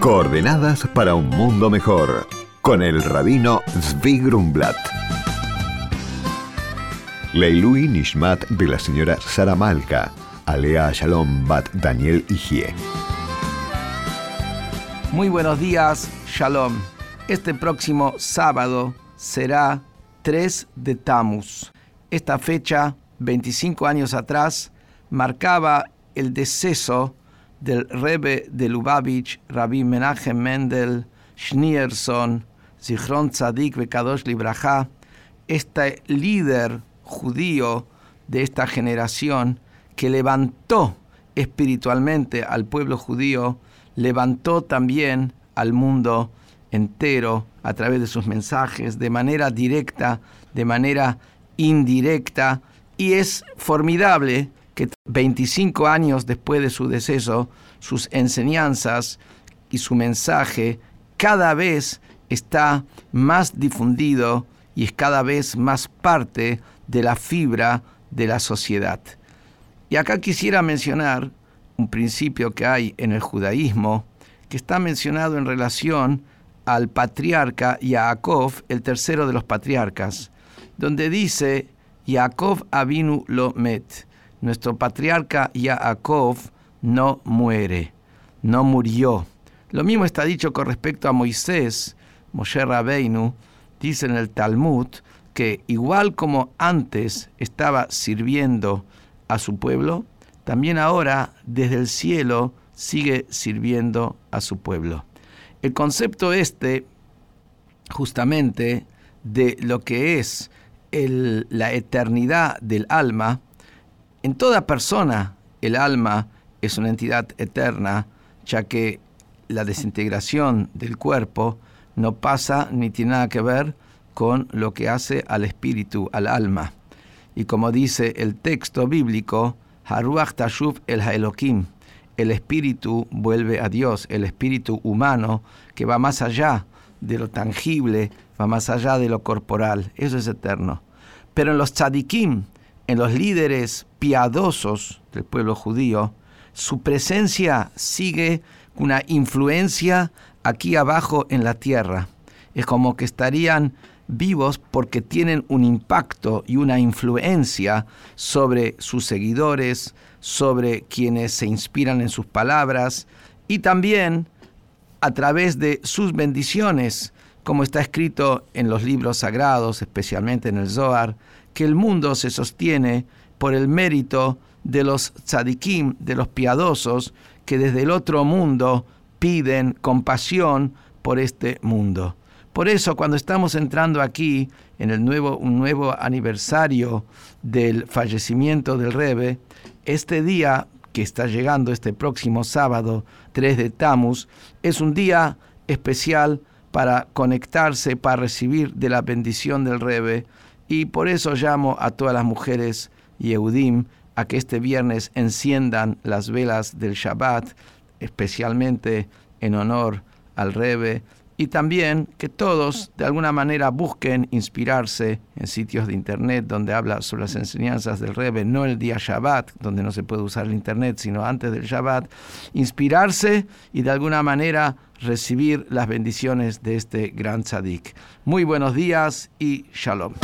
Coordenadas para un mundo mejor, con el rabino Zvi Grumblat. Leilui Nishmat de la señora Sara Malka, Alea Shalom Bat Daniel Igie. Muy buenos días, Shalom. Este próximo sábado será 3 de Tammuz. Esta fecha, 25 años atrás, marcaba el deceso del Rebbe de Lubavitch, Rabbi Menachem Mendel Schneerson, Zichron Tzadik Bekadosh Libraja, este líder judío de esta generación que levantó espiritualmente al pueblo judío, levantó también al mundo entero a través de sus mensajes, de manera directa, de manera indirecta, y es formidable que 25 años después de su deceso, sus enseñanzas y su mensaje cada vez está más difundido y es cada vez más parte de la fibra de la sociedad. Y acá quisiera mencionar un principio que hay en el judaísmo que está mencionado en relación al patriarca Yaakov, el tercero de los patriarcas, donde dice Yaakov Avinu lo met nuestro patriarca Yaakov no muere, no murió. Lo mismo está dicho con respecto a Moisés, Moshe Rabbeinu, dice en el Talmud que igual como antes estaba sirviendo a su pueblo, también ahora desde el cielo sigue sirviendo a su pueblo. El concepto este, justamente, de lo que es la eternidad del alma, en toda persona el alma es una entidad eterna, ya que la desintegración del cuerpo no pasa ni tiene nada que ver con lo que hace al espíritu, al alma. Y como dice el texto bíblico, Haruach Tashuv el Haelokim, el espíritu vuelve a Dios, el espíritu humano que va más allá de lo tangible, va más allá de lo corporal, eso es eterno. Pero en los tzadikim, en los líderes piadosos del pueblo judío, su presencia sigue una influencia aquí abajo en la tierra. Es como que estarían vivos porque tienen un impacto y una influencia sobre sus seguidores, sobre quienes se inspiran en sus palabras y también a través de sus bendiciones, como está escrito en los libros sagrados, especialmente en el Zohar, que el mundo se sostiene por el mérito de los tzadikim, de los piadosos, que desde el otro mundo piden compasión por este mundo. Por eso cuando estamos entrando aquí en el nuevo, un nuevo aniversario del fallecimiento del Rebe, este día que está llegando este próximo sábado 3 de Tammuz, es un día especial para conectarse, para recibir de la bendición del Rebe, y por eso llamo a todas las mujeres Yehudim a que este viernes enciendan las velas del Shabbat, especialmente en honor al Rebe, y también que todos de alguna manera busquen inspirarse en sitios de internet donde habla sobre las enseñanzas del Rebe, no el día Shabbat, donde no se puede usar el internet, sino antes del Shabbat, inspirarse y de alguna manera recibir las bendiciones de este gran tzadik. Muy buenos días y shalom.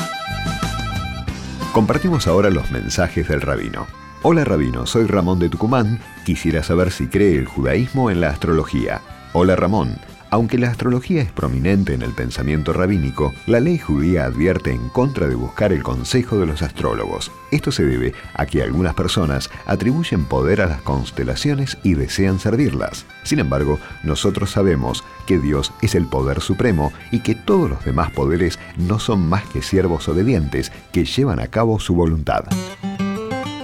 Compartimos ahora los mensajes del rabino. Hola rabino, soy Ramón de Tucumán. Quisiera saber si cree el judaísmo en la astrología. Hola Ramón. Aunque la astrología es prominente en el pensamiento rabínico, la ley judía advierte en contra de buscar el consejo de los astrólogos. Esto se debe a que algunas personas atribuyen poder a las constelaciones y desean servirlas. Sin embargo, nosotros sabemos que Dios es el poder supremo y que todos los demás poderes no son más que siervos obedientes que llevan a cabo su voluntad.